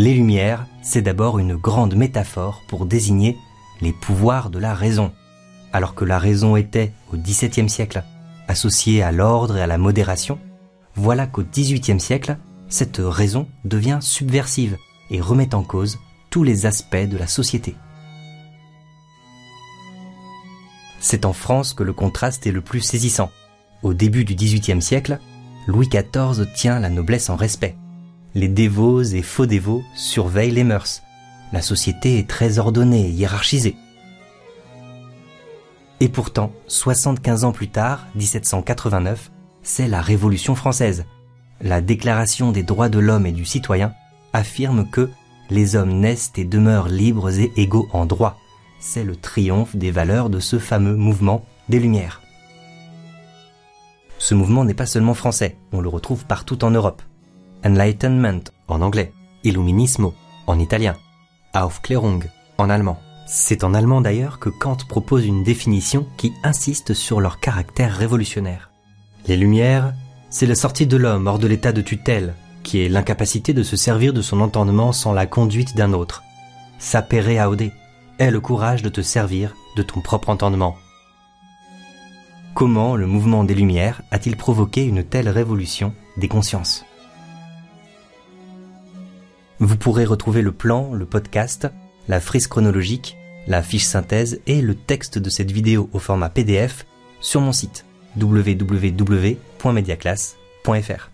Les Lumières, c'est d'abord une grande métaphore pour désigner les pouvoirs de la raison. Alors que la raison était, au XVIIe siècle, associée à l'ordre et à la modération, voilà qu'au XVIIIe siècle, cette raison devient subversive et remet en cause tous les aspects de la société. C'est en France que le contraste est le plus saisissant. Au début du XVIIIe siècle, Louis XIV tient la noblesse en respect. Les dévots et faux dévots surveillent les mœurs. La société est très ordonnée et hiérarchisée. Et pourtant, 75 ans plus tard, 1789, c'est la Révolution française. La Déclaration des droits de l'homme et du citoyen affirme que les hommes naissent et demeurent libres et égaux en droit. C'est le triomphe des valeurs de ce fameux mouvement des Lumières. Ce mouvement n'est pas seulement français, on le retrouve partout en Europe. Enlightenment en anglais, Illuminismo en italien, Aufklärung en allemand. C'est en allemand d'ailleurs que Kant propose une définition qui insiste sur leur caractère révolutionnaire. Les Lumières, c'est la sortie de l'homme hors de l'état de tutelle, qui est l'incapacité de se servir de son entendement sans la conduite d'un autre. Sapere aude est le courage de te servir de ton propre entendement. Comment le mouvement des Lumières a-t-il provoqué une telle révolution des consciences? Vous pourrez retrouver le plan, le podcast, la frise chronologique, la fiche synthèse et le texte de cette vidéo au format PDF sur mon site www.mediaclass.fr.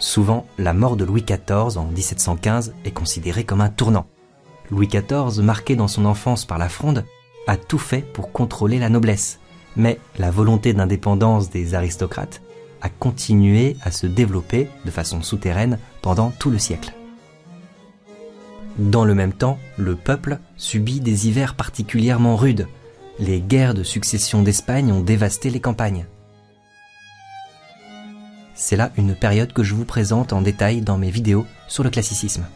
Souvent, la mort de Louis XIV en 1715 est considérée comme un tournant. Louis XIV, marqué dans son enfance par la fronde, a tout fait pour contrôler la noblesse, mais la volonté d'indépendance des aristocrates a continué à se développer de façon souterraine pendant tout le siècle. Dans le même temps, le peuple subit des hivers particulièrement rudes. Les guerres de succession d'Espagne ont dévasté les campagnes. C'est là une période que je vous présente en détail dans mes vidéos sur le classicisme.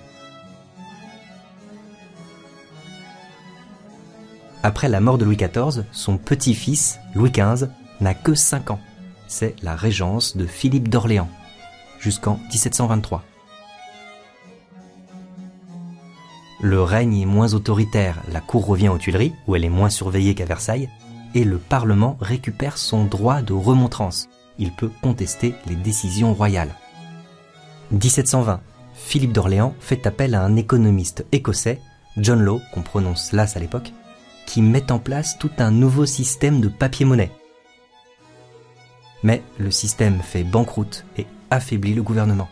Après la mort de Louis XIV, son petit-fils, Louis XV, n'a que 5 ans. C'est la régence de Philippe d'Orléans, jusqu'en 1723. Le règne est moins autoritaire, la cour revient aux Tuileries, où elle est moins surveillée qu'à Versailles, et le Parlement récupère son droit de remontrance. Il peut contester les décisions royales. 1720. Philippe d'Orléans fait appel à un économiste écossais, John Law, qu'on prononce Las à l'époque, qui met en place tout un nouveau système de papier-monnaie. Mais le système fait banqueroute et affaiblit le gouvernement.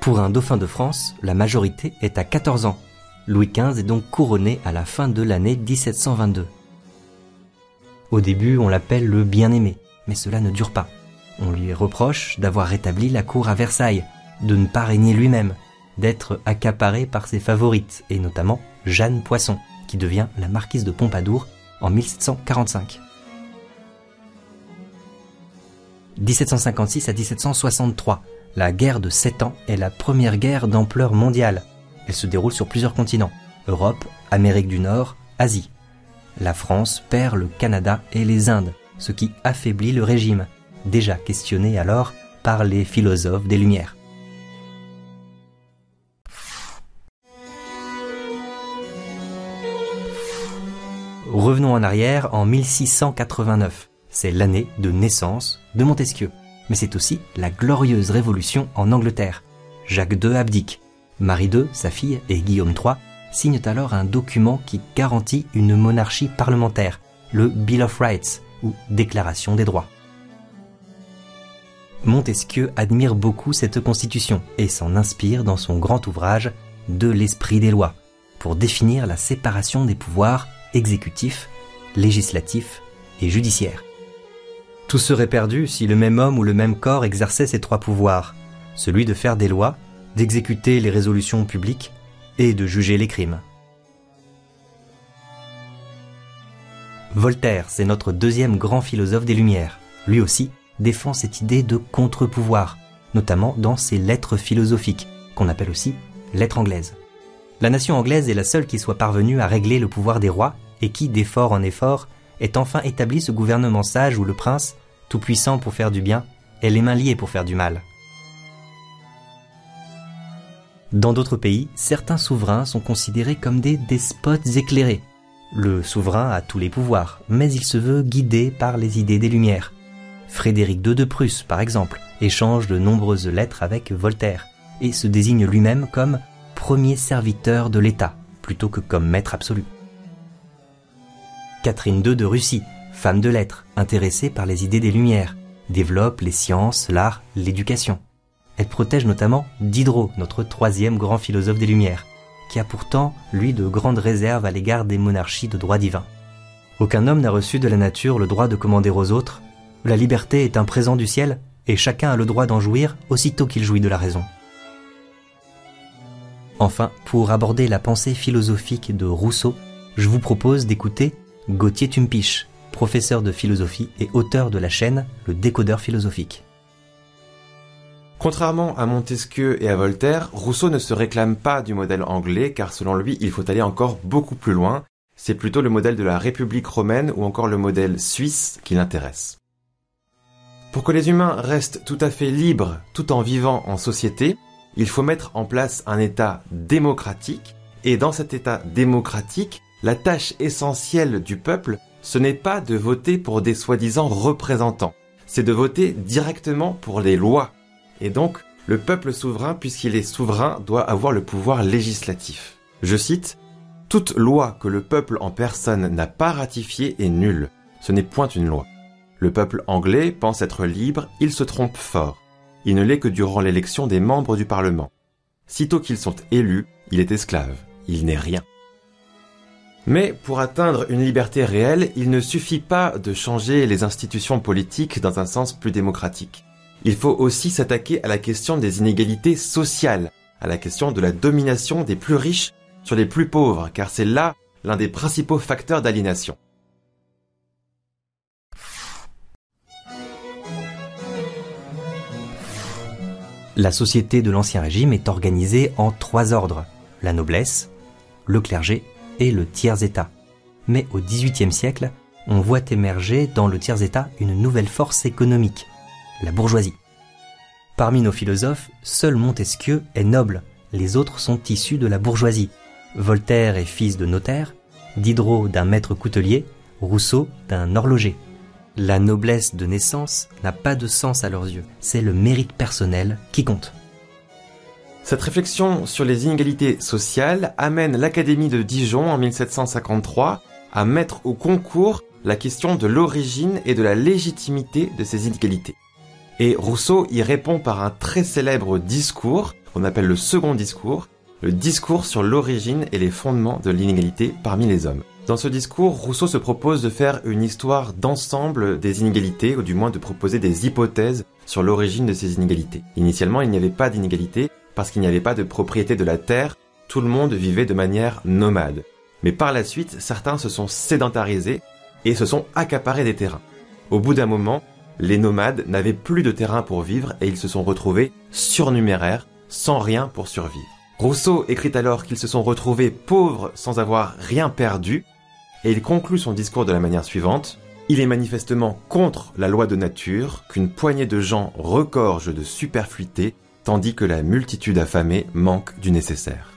Pour un dauphin de France, la majorité est à 14 ans. Louis XV est donc couronné à la fin de l'année 1722. Au début, on l'appelle le bien-aimé, mais cela ne dure pas. On lui reproche d'avoir rétabli la cour à Versailles, de ne pas régner lui-même, d'être accaparé par ses favorites, et notamment Jeanne Poisson, qui devient la marquise de Pompadour en 1745. 1756 à 1763, la guerre de 7 ans est la première guerre d'ampleur mondiale. Elle se déroule sur plusieurs continents, Europe, Amérique du Nord, Asie. La France perd le Canada et les Indes, ce qui affaiblit le régime, déjà questionné alors par les philosophes des Lumières. Revenons en arrière en 1689. C'est l'année de naissance de Montesquieu mais c'est aussi la glorieuse révolution en Angleterre. Jacques II abdique. Marie II, sa fille, et Guillaume III signent alors un document qui garantit une monarchie parlementaire, le Bill of Rights, ou Déclaration des droits. Montesquieu admire beaucoup cette constitution et s'en inspire dans son grand ouvrage De l'esprit des lois, pour définir la séparation des pouvoirs exécutifs, législatifs et judiciaires. Tout serait perdu si le même homme ou le même corps exerçait ces trois pouvoirs, celui de faire des lois, d'exécuter les résolutions publiques et de juger les crimes. Voltaire, c'est notre deuxième grand philosophe des Lumières. Lui aussi défend cette idée de contre-pouvoir, notamment dans ses lettres philosophiques, qu'on appelle aussi lettres anglaises. La nation anglaise est la seule qui soit parvenue à régler le pouvoir des rois et qui, d'effort en effort, est enfin établi ce gouvernement sage où le prince, tout puissant pour faire du bien, est les mains liées pour faire du mal. Dans d'autres pays, certains souverains sont considérés comme des despotes éclairés. Le souverain a tous les pouvoirs, mais il se veut guidé par les idées des Lumières. Frédéric II de Prusse, par exemple, échange de nombreuses lettres avec Voltaire et se désigne lui-même comme premier serviteur de l'État, plutôt que comme maître absolu. Catherine II de Russie, femme de lettres, intéressée par les idées des Lumières, développe les sciences, l'art, l'éducation. Elle protège notamment Diderot, notre troisième grand philosophe des Lumières, qui a pourtant, lui, de grandes réserves à l'égard des monarchies de droit divin. Aucun homme n'a reçu de la nature le droit de commander aux autres. La liberté est un présent du ciel, et chacun a le droit d'en jouir aussitôt qu'il jouit de la raison. Enfin, pour aborder la pensée philosophique de Rousseau, je vous propose d'écouter Gauthier Tumpiche, professeur de philosophie et auteur de la chaîne Le Décodeur philosophique. Contrairement à Montesquieu et à Voltaire, Rousseau ne se réclame pas du modèle anglais car selon lui il faut aller encore beaucoup plus loin, c'est plutôt le modèle de la République romaine ou encore le modèle suisse qui l'intéresse. Pour que les humains restent tout à fait libres tout en vivant en société, il faut mettre en place un État démocratique, et dans cet État démocratique, la tâche essentielle du peuple, ce n'est pas de voter pour des soi-disant représentants, c'est de voter directement pour les lois. Et donc, le peuple souverain, puisqu'il est souverain, doit avoir le pouvoir législatif. Je cite, Toute loi que le peuple en personne n'a pas ratifiée est nulle. Ce n'est point une loi. Le peuple anglais pense être libre, il se trompe fort. Il ne l'est que durant l'élection des membres du Parlement. Sitôt qu'ils sont élus, il est esclave, il n'est rien. Mais pour atteindre une liberté réelle, il ne suffit pas de changer les institutions politiques dans un sens plus démocratique. Il faut aussi s'attaquer à la question des inégalités sociales, à la question de la domination des plus riches sur les plus pauvres, car c'est là l'un des principaux facteurs d'aliénation. La société de l'Ancien Régime est organisée en trois ordres, la noblesse, le clergé et le tiers-état. Mais au XVIIIe siècle, on voit émerger dans le tiers-état une nouvelle force économique, la bourgeoisie. Parmi nos philosophes, seul Montesquieu est noble, les autres sont issus de la bourgeoisie. Voltaire est fils de notaire, Diderot d'un maître coutelier, Rousseau d'un horloger. La noblesse de naissance n'a pas de sens à leurs yeux, c'est le mérite personnel qui compte. Cette réflexion sur les inégalités sociales amène l'Académie de Dijon en 1753 à mettre au concours la question de l'origine et de la légitimité de ces inégalités. Et Rousseau y répond par un très célèbre discours, qu'on appelle le second discours, le discours sur l'origine et les fondements de l'inégalité parmi les hommes. Dans ce discours, Rousseau se propose de faire une histoire d'ensemble des inégalités, ou du moins de proposer des hypothèses sur l'origine de ces inégalités. Initialement, il n'y avait pas d'inégalité parce qu'il n'y avait pas de propriété de la terre, tout le monde vivait de manière nomade. Mais par la suite, certains se sont sédentarisés et se sont accaparés des terrains. Au bout d'un moment, les nomades n'avaient plus de terrain pour vivre et ils se sont retrouvés surnuméraires, sans rien pour survivre. Rousseau écrit alors qu'ils se sont retrouvés pauvres sans avoir rien perdu et il conclut son discours de la manière suivante. Il est manifestement contre la loi de nature qu'une poignée de gens regorge de superfluité, tandis que la multitude affamée manque du nécessaire.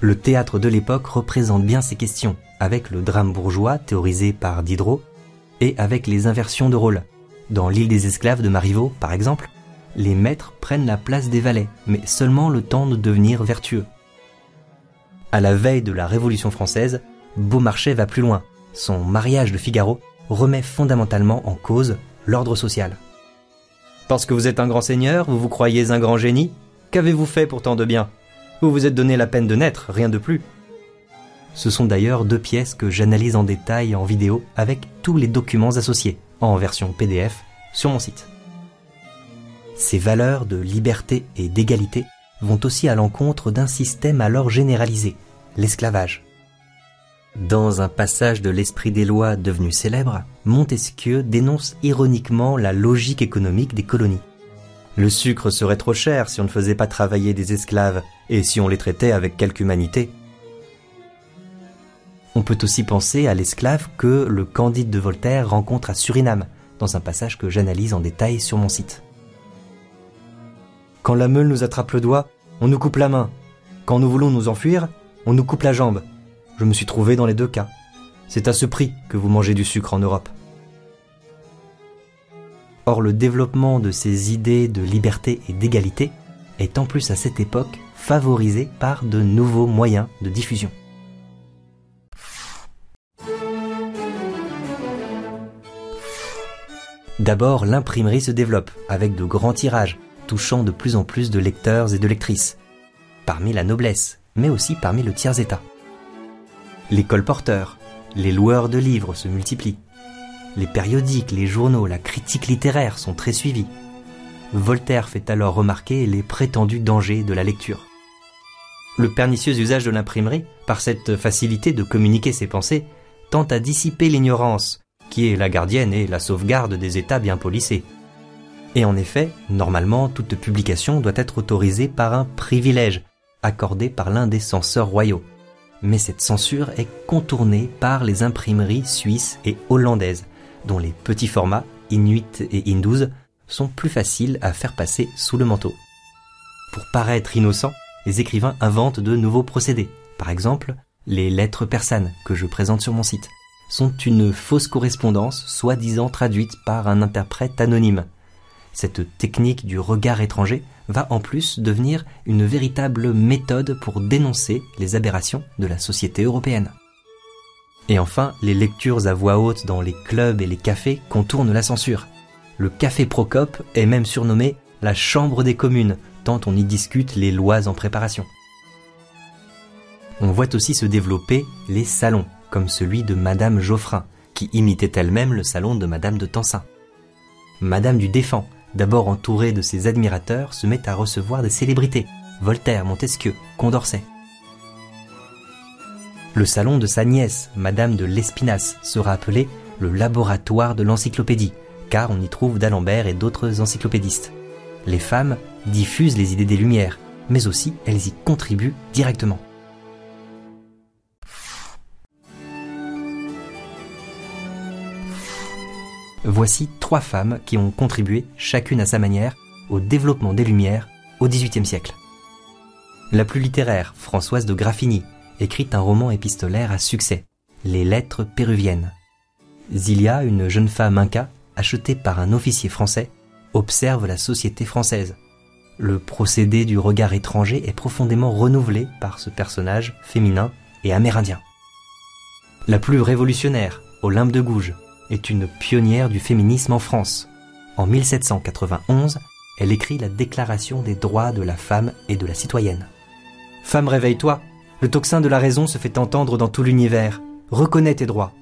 Le théâtre de l'époque représente bien ces questions, avec le drame bourgeois théorisé par Diderot, et avec les inversions de rôle. Dans l'île des esclaves de Marivaux, par exemple, les maîtres prennent la place des valets, mais seulement le temps de devenir vertueux. À la veille de la Révolution française, Beaumarchais va plus loin. Son mariage de Figaro remet fondamentalement en cause l'ordre social. Parce que vous êtes un grand seigneur, vous vous croyez un grand génie Qu'avez-vous fait pour tant de bien? Vous vous êtes donné la peine de naître, rien de plus. Ce sont d'ailleurs deux pièces que j'analyse en détail en vidéo avec tous les documents associés, en version PDF, sur mon site. Ces valeurs de liberté et d'égalité vont aussi à l'encontre d'un système alors généralisé, l'esclavage. Dans un passage de l'Esprit des lois devenu célèbre, Montesquieu dénonce ironiquement la logique économique des colonies. Le sucre serait trop cher si on ne faisait pas travailler des esclaves et si on les traitait avec quelque humanité. On peut aussi penser à l'esclave que le Candide de Voltaire rencontre à Suriname, dans un passage que j'analyse en détail sur mon site. Quand la meule nous attrape le doigt, on nous coupe la main. Quand nous voulons nous enfuir, on nous coupe la jambe. Je me suis trouvé dans les deux cas. C'est à ce prix que vous mangez du sucre en Europe. Or, le développement de ces idées de liberté et d'égalité est en plus à cette époque favorisé par de nouveaux moyens de diffusion. D'abord, l'imprimerie se développe avec de grands tirages, touchant de plus en plus de lecteurs et de lectrices, parmi la noblesse, mais aussi parmi le tiers-état. Les colporteurs, les loueurs de livres se multiplient. Les périodiques, les journaux, la critique littéraire sont très suivis. Voltaire fait alors remarquer les prétendus dangers de la lecture. Le pernicieux usage de l'imprimerie, par cette facilité de communiquer ses pensées, tend à dissiper l'ignorance qui est la gardienne et la sauvegarde des États bien polissés. Et en effet, normalement, toute publication doit être autorisée par un privilège, accordé par l'un des censeurs royaux. Mais cette censure est contournée par les imprimeries suisses et hollandaises, dont les petits formats, Inuit et Hindous, sont plus faciles à faire passer sous le manteau. Pour paraître innocents, les écrivains inventent de nouveaux procédés. Par exemple, les lettres persanes que je présente sur mon site sont une fausse correspondance, soi-disant traduite par un interprète anonyme. Cette technique du regard étranger va en plus devenir une véritable méthode pour dénoncer les aberrations de la société européenne. Et enfin, les lectures à voix haute dans les clubs et les cafés contournent la censure. Le café Procope est même surnommé la chambre des communes, tant on y discute les lois en préparation. On voit aussi se développer les salons, comme celui de Madame Geoffrin, qui imitait elle-même le salon de Madame de Tencin. Madame du Défend, d'abord entourée de ses admirateurs, se met à recevoir des célébrités, Voltaire, Montesquieu, Condorcet. Le salon de sa nièce, Madame de l'Espinasse, sera appelé le laboratoire de l'encyclopédie, car on y trouve d'Alembert et d'autres encyclopédistes. Les femmes diffusent les idées des Lumières, mais aussi elles y contribuent directement. Voici trois femmes qui ont contribué, chacune à sa manière, au développement des Lumières au XVIIIe siècle. La plus littéraire, Françoise de Graffigny, écrit un roman épistolaire à succès, Les Lettres péruviennes. Zilia, une jeune femme inca, achetée par un officier français, observe la société française. Le procédé du regard étranger est profondément renouvelé par ce personnage féminin et amérindien. La plus révolutionnaire, Olympe de Gouges, est une pionnière du féminisme en France. En 1791, elle écrit la Déclaration des droits de la femme et de la citoyenne. Femme, réveille-toi. Le tocsin de la raison se fait entendre dans tout l'univers. Reconnais tes droits.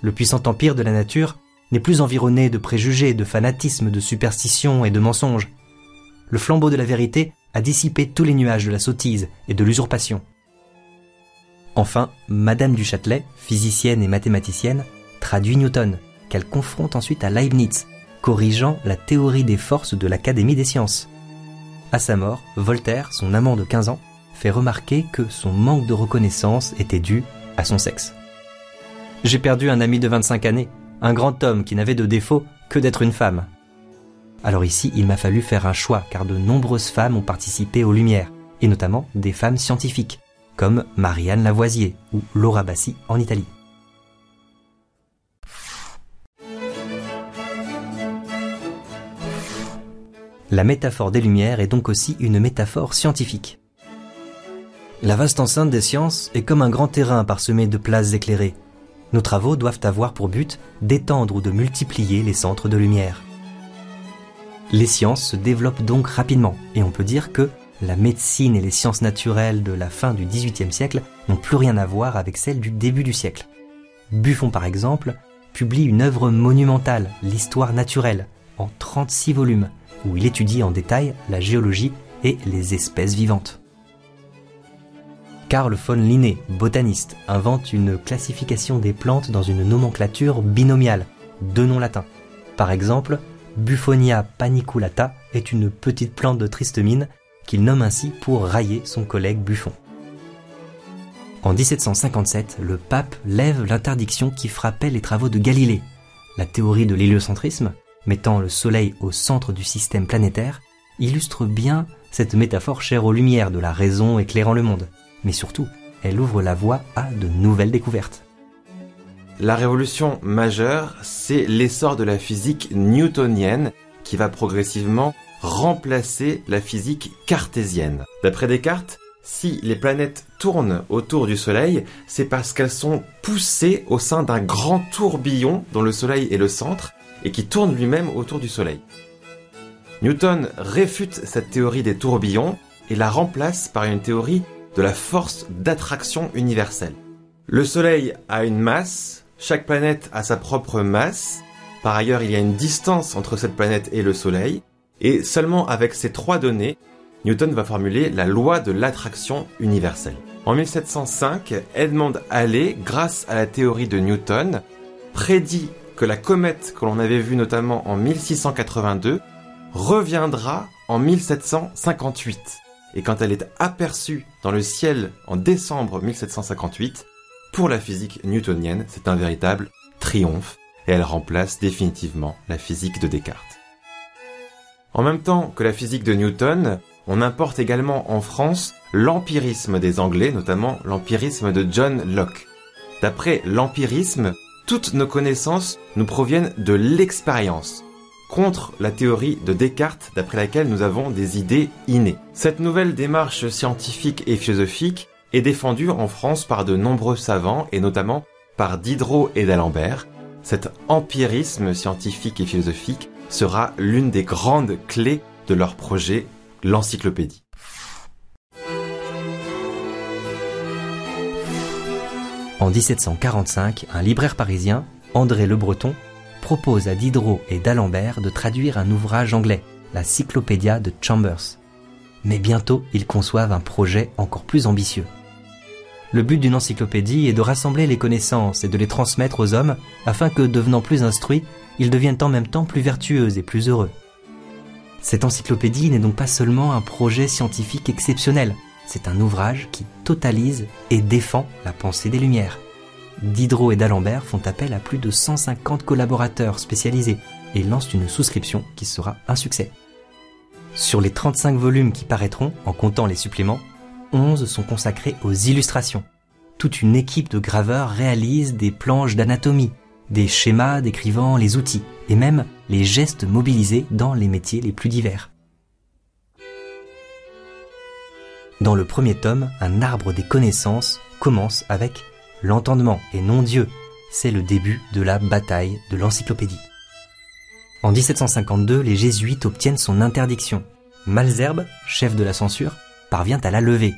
Le puissant empire de la nature n'est plus environné de préjugés, de fanatisme, de superstitions et de mensonges. Le flambeau de la vérité a dissipé tous les nuages de la sottise et de l'usurpation. Enfin, Madame du Châtelet, physicienne et mathématicienne, traduit Newton, qu'elle confronte ensuite à Leibniz, corrigeant la théorie des forces de l'Académie des sciences. À sa mort, Voltaire, son amant de 15 ans, fait remarquer que son manque de reconnaissance était dû à son sexe. J'ai perdu un ami de 25 années, un grand homme qui n'avait de défaut que d'être une femme. Alors ici, il m'a fallu faire un choix car de nombreuses femmes ont participé aux Lumières, et notamment des femmes scientifiques, comme Marianne Lavoisier ou Laura Bassi en Italie. La métaphore des Lumières est donc aussi une métaphore scientifique. La vaste enceinte des sciences est comme un grand terrain parsemé de places éclairées. Nos travaux doivent avoir pour but d'étendre ou de multiplier les centres de lumière. Les sciences se développent donc rapidement et on peut dire que la médecine et les sciences naturelles de la fin du XVIIIe siècle n'ont plus rien à voir avec celles du début du siècle. Buffon par exemple publie une œuvre monumentale, l'histoire naturelle, en 36 volumes, où il étudie en détail la géologie et les espèces vivantes. Carl von Linné, botaniste, invente une classification des plantes dans une nomenclature binomiale, deux noms latins. Par exemple, Buffonia paniculata est une petite plante de triste mine qu'il nomme ainsi pour railler son collègue Buffon. En 1757, le pape lève l'interdiction qui frappait les travaux de Galilée. La théorie de l'héliocentrisme, mettant le Soleil au centre du système planétaire, illustre bien cette métaphore chère aux lumières de la raison éclairant le monde. Mais surtout, elle ouvre la voie à de nouvelles découvertes. La révolution majeure, c'est l'essor de la physique newtonienne qui va progressivement remplacer la physique cartésienne. D'après Descartes, si les planètes tournent autour du Soleil, c'est parce qu'elles sont poussées au sein d'un grand tourbillon dont le Soleil est le centre et qui tourne lui-même autour du Soleil. Newton réfute cette théorie des tourbillons et la remplace par une théorie de la force d'attraction universelle. Le Soleil a une masse, chaque planète a sa propre masse, par ailleurs il y a une distance entre cette planète et le Soleil, et seulement avec ces trois données, Newton va formuler la loi de l'attraction universelle. En 1705, Edmond Halley, grâce à la théorie de Newton, prédit que la comète que l'on avait vue notamment en 1682 reviendra en 1758. Et quand elle est aperçue dans le ciel en décembre 1758, pour la physique newtonienne, c'est un véritable triomphe et elle remplace définitivement la physique de Descartes. En même temps que la physique de Newton, on importe également en France l'empirisme des Anglais, notamment l'empirisme de John Locke. D'après l'empirisme, toutes nos connaissances nous proviennent de l'expérience, contre la théorie de Descartes d'après laquelle nous avons des idées innées. Cette nouvelle démarche scientifique et philosophique est défendue en France par de nombreux savants et notamment par Diderot et d'Alembert. Cet empirisme scientifique et philosophique sera l'une des grandes clés de leur projet, l'encyclopédie. En 1745, un libraire parisien, André Le Breton, propose à Diderot et d'Alembert de traduire un ouvrage anglais, la Cyclopédia de Chambers. Mais bientôt, ils conçoivent un projet encore plus ambitieux. Le but d'une encyclopédie est de rassembler les connaissances et de les transmettre aux hommes afin que, devenant plus instruits, ils deviennent en même temps plus vertueux et plus heureux. Cette encyclopédie n'est donc pas seulement un projet scientifique exceptionnel, c'est un ouvrage qui totalise et défend la pensée des Lumières. Diderot et d'Alembert font appel à plus de 150 collaborateurs spécialisés et lancent une souscription qui sera un succès. Sur les 35 volumes qui paraîtront, en comptant les suppléments, 11 sont consacrés aux illustrations. Toute une équipe de graveurs réalise des planches d'anatomie, des schémas décrivant les outils et même les gestes mobilisés dans les métiers les plus divers. Dans le premier tome, un arbre des connaissances commence avec l'entendement et non Dieu. C'est le début de la bataille de l'encyclopédie. En 1752, les jésuites obtiennent son interdiction. Malzerbe, chef de la censure, parvient à la lever.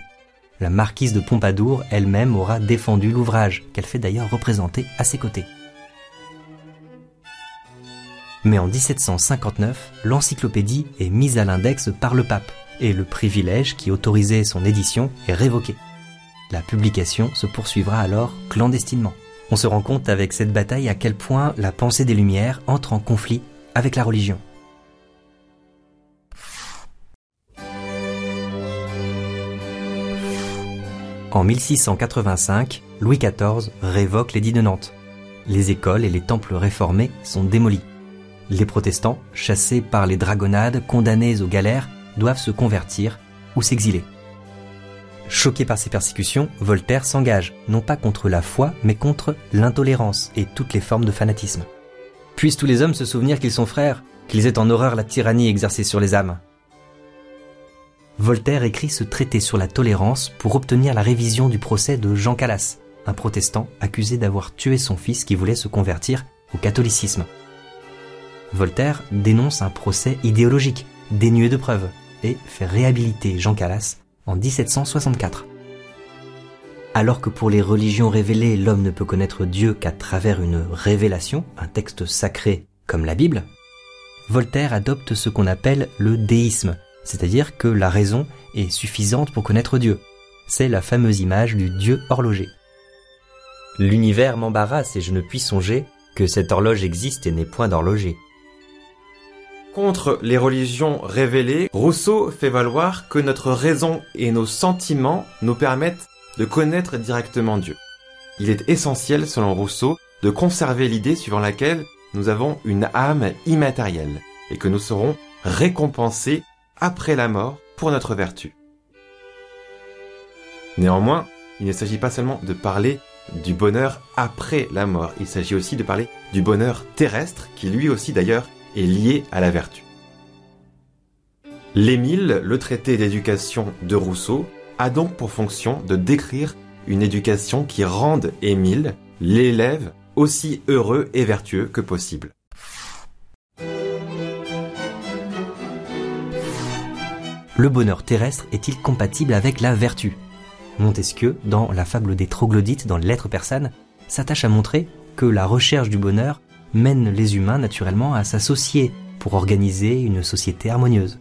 La marquise de Pompadour elle-même aura défendu l'ouvrage, qu'elle fait d'ailleurs représenter à ses côtés. Mais en 1759, l'encyclopédie est mise à l'index par le pape, et le privilège qui autorisait son édition est révoqué. La publication se poursuivra alors clandestinement. On se rend compte avec cette bataille à quel point la pensée des Lumières entre en conflit avec la religion. En 1685, Louis XIV révoque l'édit de Nantes. Les écoles et les temples réformés sont démolis. Les protestants, chassés par les dragonnades, condamnés aux galères, doivent se convertir ou s'exiler. Choqué par ces persécutions, Voltaire s'engage, non pas contre la foi, mais contre l'intolérance et toutes les formes de fanatisme. Puissent tous les hommes se souvenir qu'ils sont frères, qu'ils aient en horreur la tyrannie exercée sur les âmes. Voltaire écrit ce traité sur la tolérance pour obtenir la révision du procès de Jean Calas, un protestant accusé d'avoir tué son fils qui voulait se convertir au catholicisme. Voltaire dénonce un procès idéologique, dénué de preuves, et fait réhabiliter Jean Calas en 1764. Alors que pour les religions révélées, l'homme ne peut connaître Dieu qu'à travers une révélation, un texte sacré comme la Bible, Voltaire adopte ce qu'on appelle le déisme, c'est-à-dire que la raison est suffisante pour connaître Dieu. C'est la fameuse image du Dieu horloger. L'univers m'embarrasse et je ne puis songer que cette horloge existe et n'est point d'horloger. Contre les religions révélées, Rousseau fait valoir que notre raison et nos sentiments nous permettent de connaître directement Dieu. Il est essentiel, selon Rousseau, de conserver l'idée suivant laquelle nous avons une âme immatérielle et que nous serons récompensés après la mort pour notre vertu. Néanmoins, il ne s'agit pas seulement de parler du bonheur après la mort, il s'agit aussi de parler du bonheur terrestre qui lui aussi d'ailleurs est lié à la vertu. L'Émile, le traité d'éducation de Rousseau, a donc pour fonction de décrire une éducation qui rende Émile, l'élève, aussi heureux et vertueux que possible. Le bonheur terrestre est-il compatible avec la vertu? Montesquieu, dans la fable des troglodytes dans les lettres persanes, s'attache à montrer que la recherche du bonheur mène les humains naturellement à s'associer pour organiser une société harmonieuse.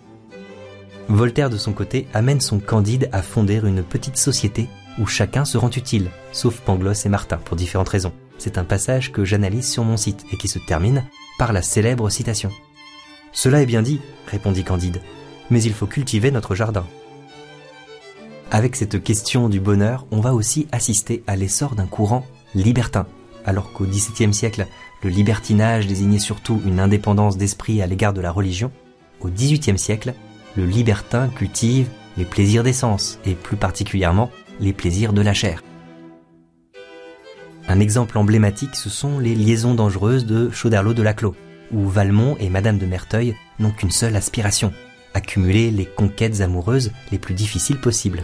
Voltaire de son côté amène son Candide à fonder une petite société où chacun se rend utile, sauf Pangloss et Martin pour différentes raisons. C'est un passage que j'analyse sur mon site et qui se termine par la célèbre citation. Cela est bien dit, répondit Candide, mais il faut cultiver notre jardin. Avec cette question du bonheur, on va aussi assister à l'essor d'un courant libertin, alors qu'au XVIIe siècle, le libertinage désignait surtout une indépendance d'esprit à l'égard de la religion. Au XVIIIe siècle, le libertin cultive les plaisirs des sens, et plus particulièrement les plaisirs de la chair. Un exemple emblématique, ce sont les liaisons dangereuses de Chauderlot de Laclos, où Valmont et Madame de Merteuil n'ont qu'une seule aspiration, accumuler les conquêtes amoureuses les plus difficiles possibles.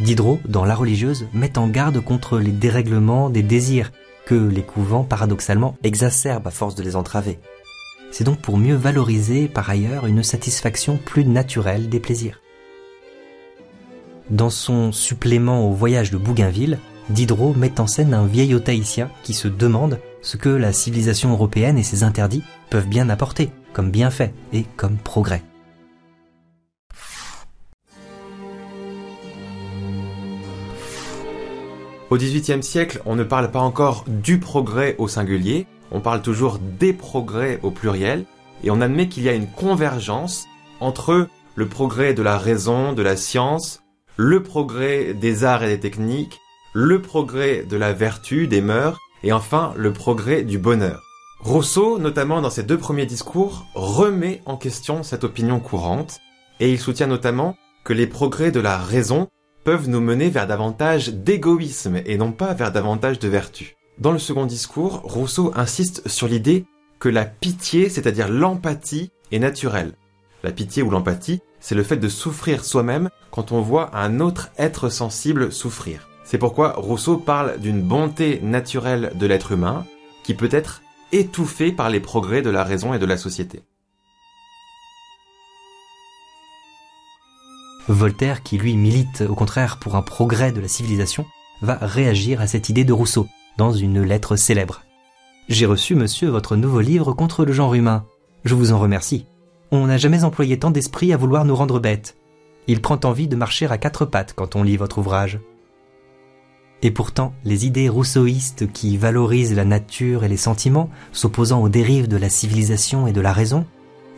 Diderot, dans La religieuse, met en garde contre les dérèglements des désirs que les couvents paradoxalement exacerbent à force de les entraver. C'est donc pour mieux valoriser par ailleurs une satisfaction plus naturelle des plaisirs. Dans son supplément au voyage de Bougainville, Diderot met en scène un vieil haïtien qui se demande ce que la civilisation européenne et ses interdits peuvent bien apporter comme bienfait et comme progrès. Au XVIIIe siècle, on ne parle pas encore du progrès au singulier, on parle toujours des progrès au pluriel, et on admet qu'il y a une convergence entre le progrès de la raison, de la science, le progrès des arts et des techniques, le progrès de la vertu, des mœurs, et enfin le progrès du bonheur. Rousseau, notamment dans ses deux premiers discours, remet en question cette opinion courante, et il soutient notamment que les progrès de la raison peuvent nous mener vers davantage d'égoïsme et non pas vers davantage de vertu. Dans le second discours, Rousseau insiste sur l'idée que la pitié, c'est-à-dire l'empathie, est naturelle. La pitié ou l'empathie, c'est le fait de souffrir soi-même quand on voit un autre être sensible souffrir. C'est pourquoi Rousseau parle d'une bonté naturelle de l'être humain qui peut être étouffée par les progrès de la raison et de la société. Voltaire, qui lui milite au contraire pour un progrès de la civilisation, va réagir à cette idée de Rousseau dans une lettre célèbre. J'ai reçu, monsieur, votre nouveau livre contre le genre humain. Je vous en remercie. On n'a jamais employé tant d'esprit à vouloir nous rendre bêtes. Il prend envie de marcher à quatre pattes quand on lit votre ouvrage. Et pourtant, les idées rousseauistes qui valorisent la nature et les sentiments, s'opposant aux dérives de la civilisation et de la raison,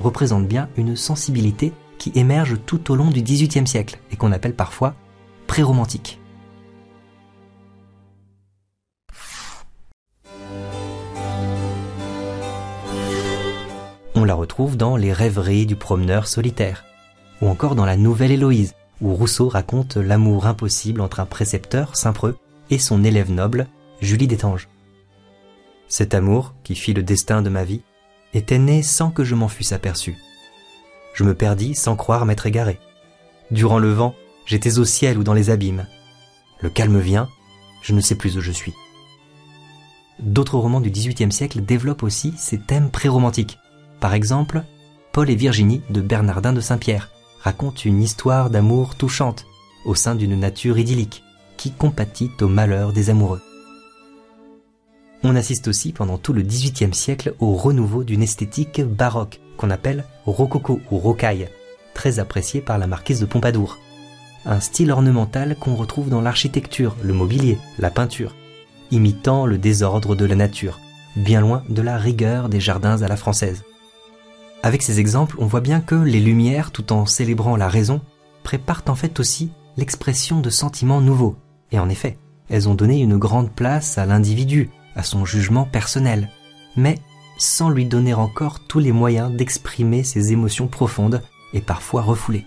représentent bien une sensibilité qui émerge tout au long du XVIIIe siècle et qu'on appelle parfois pré-romantique. On la retrouve dans Les rêveries du promeneur solitaire, ou encore dans La Nouvelle Héloïse, où Rousseau raconte l'amour impossible entre un précepteur, Saint-Preux, et son élève noble, Julie d'Étanges. Cet amour, qui fit le destin de ma vie, était né sans que je m'en fusse aperçu. Je me perdis sans croire m'être égaré. Durant le vent, j'étais au ciel ou dans les abîmes. Le calme vient, je ne sais plus où je suis. D'autres romans du XVIIIe siècle développent aussi ces thèmes pré-romantiques, par exemple, Paul et Virginie de Bernardin de Saint-Pierre racontent une histoire d'amour touchante au sein d'une nature idyllique qui compatit au malheur des amoureux. On assiste aussi pendant tout le XVIIIe siècle au renouveau d'une esthétique baroque qu'on appelle rococo ou rocaille, très appréciée par la marquise de Pompadour. Un style ornemental qu'on retrouve dans l'architecture, le mobilier, la peinture, imitant le désordre de la nature, bien loin de la rigueur des jardins à la française. Avec ces exemples, on voit bien que les Lumières, tout en célébrant la raison, préparent en fait aussi l'expression de sentiments nouveaux. Et en effet, elles ont donné une grande place à l'individu, à son jugement personnel, mais sans lui donner encore tous les moyens d'exprimer ses émotions profondes et parfois refoulées.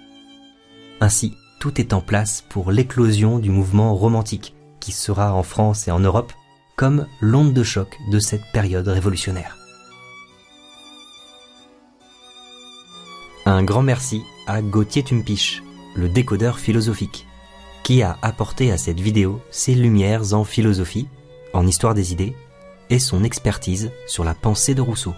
Ainsi, tout est en place pour l'éclosion du mouvement romantique, qui sera en France et en Europe comme l'onde de choc de cette période révolutionnaire. Un grand merci à Gauthier Tumpiche, le décodeur philosophique, qui a apporté à cette vidéo ses lumières en philosophie, en histoire des idées, et son expertise sur la pensée de Rousseau.